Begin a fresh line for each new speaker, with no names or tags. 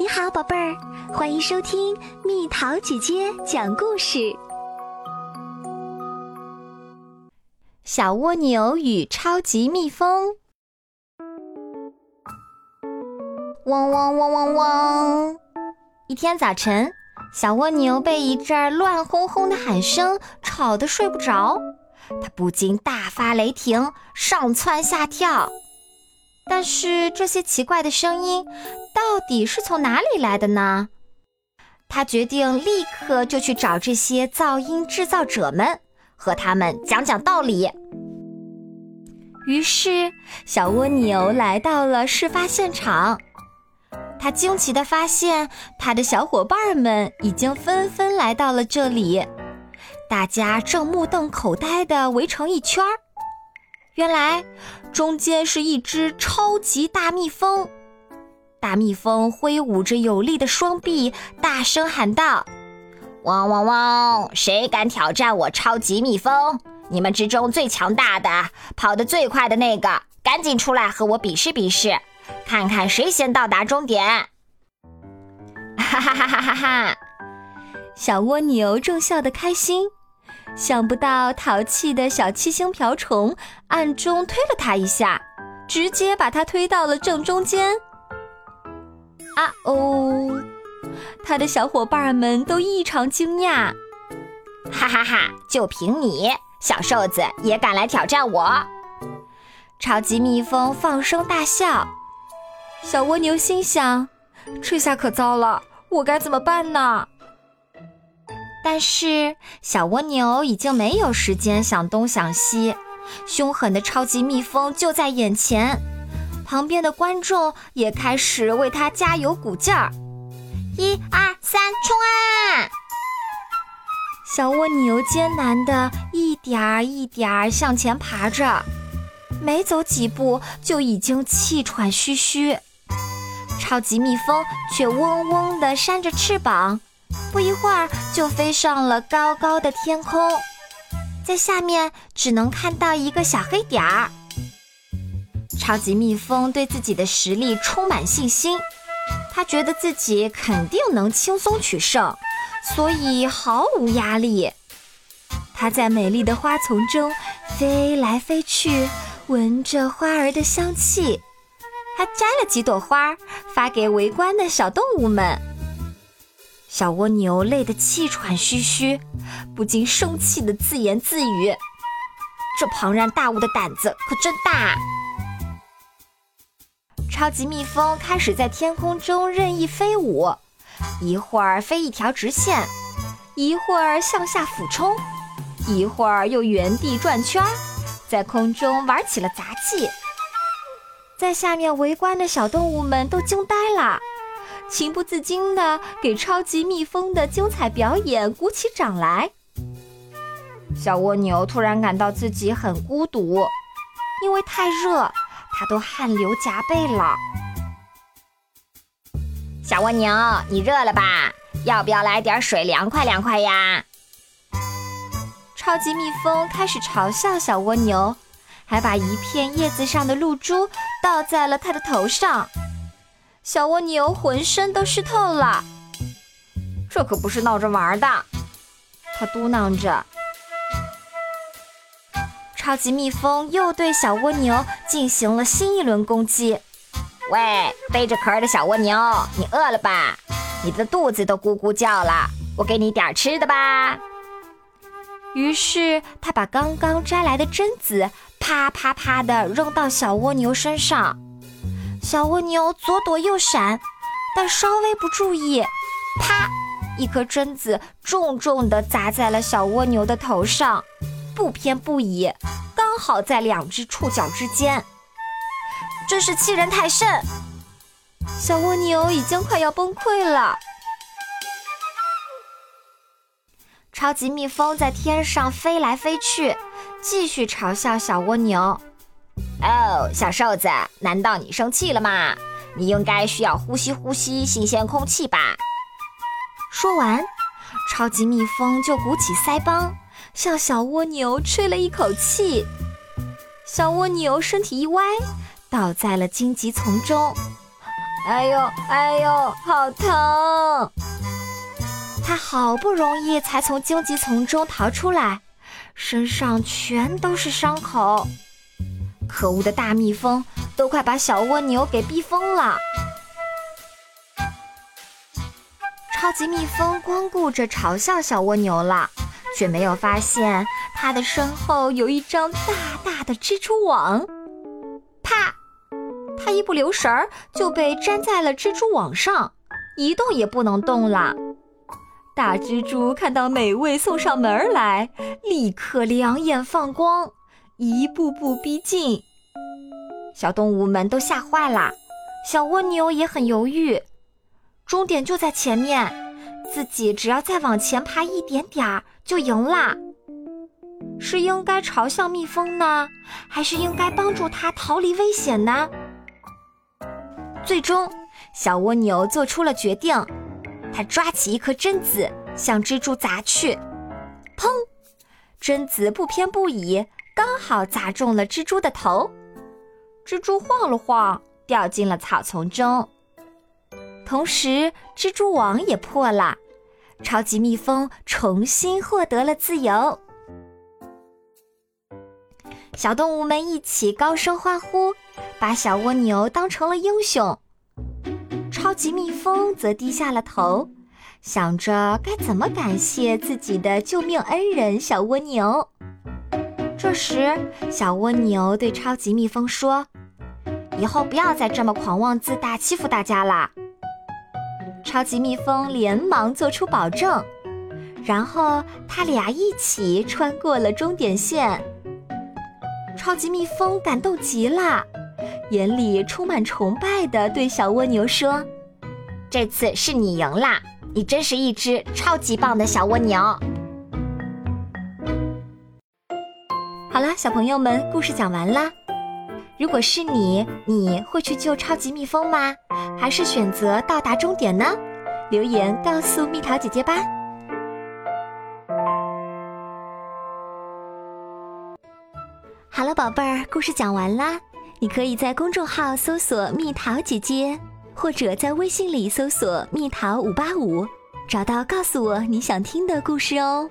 你好，宝贝儿，欢迎收听蜜桃姐姐讲故事。
小蜗牛与超级蜜蜂。嗡嗡嗡嗡嗡！一天早晨，小蜗牛被一阵乱哄哄的喊声吵得睡不着，它不禁大发雷霆，上蹿下跳。但是这些奇怪的声音到底是从哪里来的呢？他决定立刻就去找这些噪音制造者们，和他们讲讲道理。于是，小蜗牛来到了事发现场。他惊奇地发现，他的小伙伴们已经纷纷来到了这里，大家正目瞪口呆地围成一圈儿。原来，中间是一只超级大蜜蜂。大蜜蜂挥舞着有力的双臂，大声喊道：“汪汪汪！谁敢挑战我超级蜜蜂？你们之中最强大的、跑得最快的那个，赶紧出来和我比试比试，看看谁先到达终点！”哈哈哈哈哈哈！小蜗牛正笑得开心。想不到淘气的小七星瓢虫暗中推了他一下，直接把他推到了正中间。啊哦！他的小伙伴们都异常惊讶。哈哈哈！就凭你，小瘦子也敢来挑战我？超级蜜蜂放声大笑。小蜗牛心想：这下可糟了，我该怎么办呢？但是小蜗牛已经没有时间想东想西，凶狠的超级蜜蜂就在眼前，旁边的观众也开始为它加油鼓劲儿。一二三，冲啊！小蜗牛艰难的一点儿一点儿向前爬着，没走几步就已经气喘吁吁，超级蜜蜂却嗡嗡地扇着翅膀。不一会儿就飞上了高高的天空，在下面只能看到一个小黑点儿。超级蜜蜂对自己的实力充满信心，他觉得自己肯定能轻松取胜，所以毫无压力。他在美丽的花丛中飞来飞去，闻着花儿的香气，还摘了几朵花发给围观的小动物们。小蜗牛累得气喘吁吁，不禁生气地自言自语：“这庞然大物的胆子可真大！”超级蜜蜂开始在天空中任意飞舞，一会儿飞一条直线，一会儿向下俯冲，一会儿又原地转圈，在空中玩起了杂技。在下面围观的小动物们都惊呆了。情不自禁地给超级蜜蜂的精彩表演鼓起掌来。小蜗牛突然感到自己很孤独，因为太热，它都汗流浃背了。小蜗牛，你热了吧？要不要来点水凉快凉快呀？超级蜜蜂开始嘲笑小蜗牛，还把一片叶子上的露珠倒在了它的头上。小蜗牛浑身都湿透了，这可不是闹着玩的。他嘟囔着。超级蜜蜂又对小蜗牛进行了新一轮攻击。喂，背着壳的小蜗牛，你饿了吧？你的肚子都咕咕叫了，我给你点吃的吧。于是他把刚刚摘来的榛子啪啪啪地扔到小蜗牛身上。小蜗牛左躲右闪，但稍微不注意，啪！一颗榛子重重地砸在了小蜗牛的头上，不偏不倚，刚好在两只触角之间。真是欺人太甚！小蜗牛已经快要崩溃了。超级蜜蜂在天上飞来飞去，继续嘲笑小蜗牛。哦，小瘦子，难道你生气了吗？你应该需要呼吸呼吸新鲜空气吧。说完，超级蜜蜂就鼓起腮帮，向小蜗牛吹了一口气。小蜗牛身体一歪，倒在了荆棘丛中。哎呦哎呦，好疼！它好不容易才从荆棘丛中逃出来，身上全都是伤口。可恶的大蜜蜂都快把小蜗牛给逼疯了。超级蜜蜂光顾着嘲笑小蜗牛了，却没有发现它的身后有一张大大的蜘蛛网。啪！它一不留神儿就被粘在了蜘蛛网上，一动也不能动了。大蜘蛛看到美味送上门来，立刻两眼放光，一步步逼近。小动物们都吓坏了，小蜗牛也很犹豫。终点就在前面，自己只要再往前爬一点点儿就赢啦。是应该嘲笑蜜蜂呢，还是应该帮助它逃离危险呢？最终，小蜗牛做出了决定，它抓起一颗榛子向蜘蛛砸去，砰！榛子不偏不倚，刚好砸中了蜘蛛的头，蜘蛛晃了晃，掉进了草丛中。同时，蜘蛛网也破了，超级蜜蜂重新获得了自由。小动物们一起高声欢呼，把小蜗牛当成了英雄。超级蜜蜂则低下了头，想着该怎么感谢自己的救命恩人小蜗牛。这时，小蜗牛对超级蜜蜂说：“以后不要再这么狂妄自大，欺负大家啦。”超级蜜蜂连忙做出保证，然后他俩一起穿过了终点线。超级蜜蜂感动极了，眼里充满崇拜地对小蜗牛说：“这次是你赢啦，你真是一只超级棒的小蜗牛。”好了，小朋友们，故事讲完啦。如果是你，你会去救超级蜜蜂吗？还是选择到达终点呢？留言告诉蜜桃姐姐吧。
好了，宝贝儿，故事讲完啦。你可以在公众号搜索“蜜桃姐姐”，或者在微信里搜索“蜜桃五八五”，找到告诉我你想听的故事哦。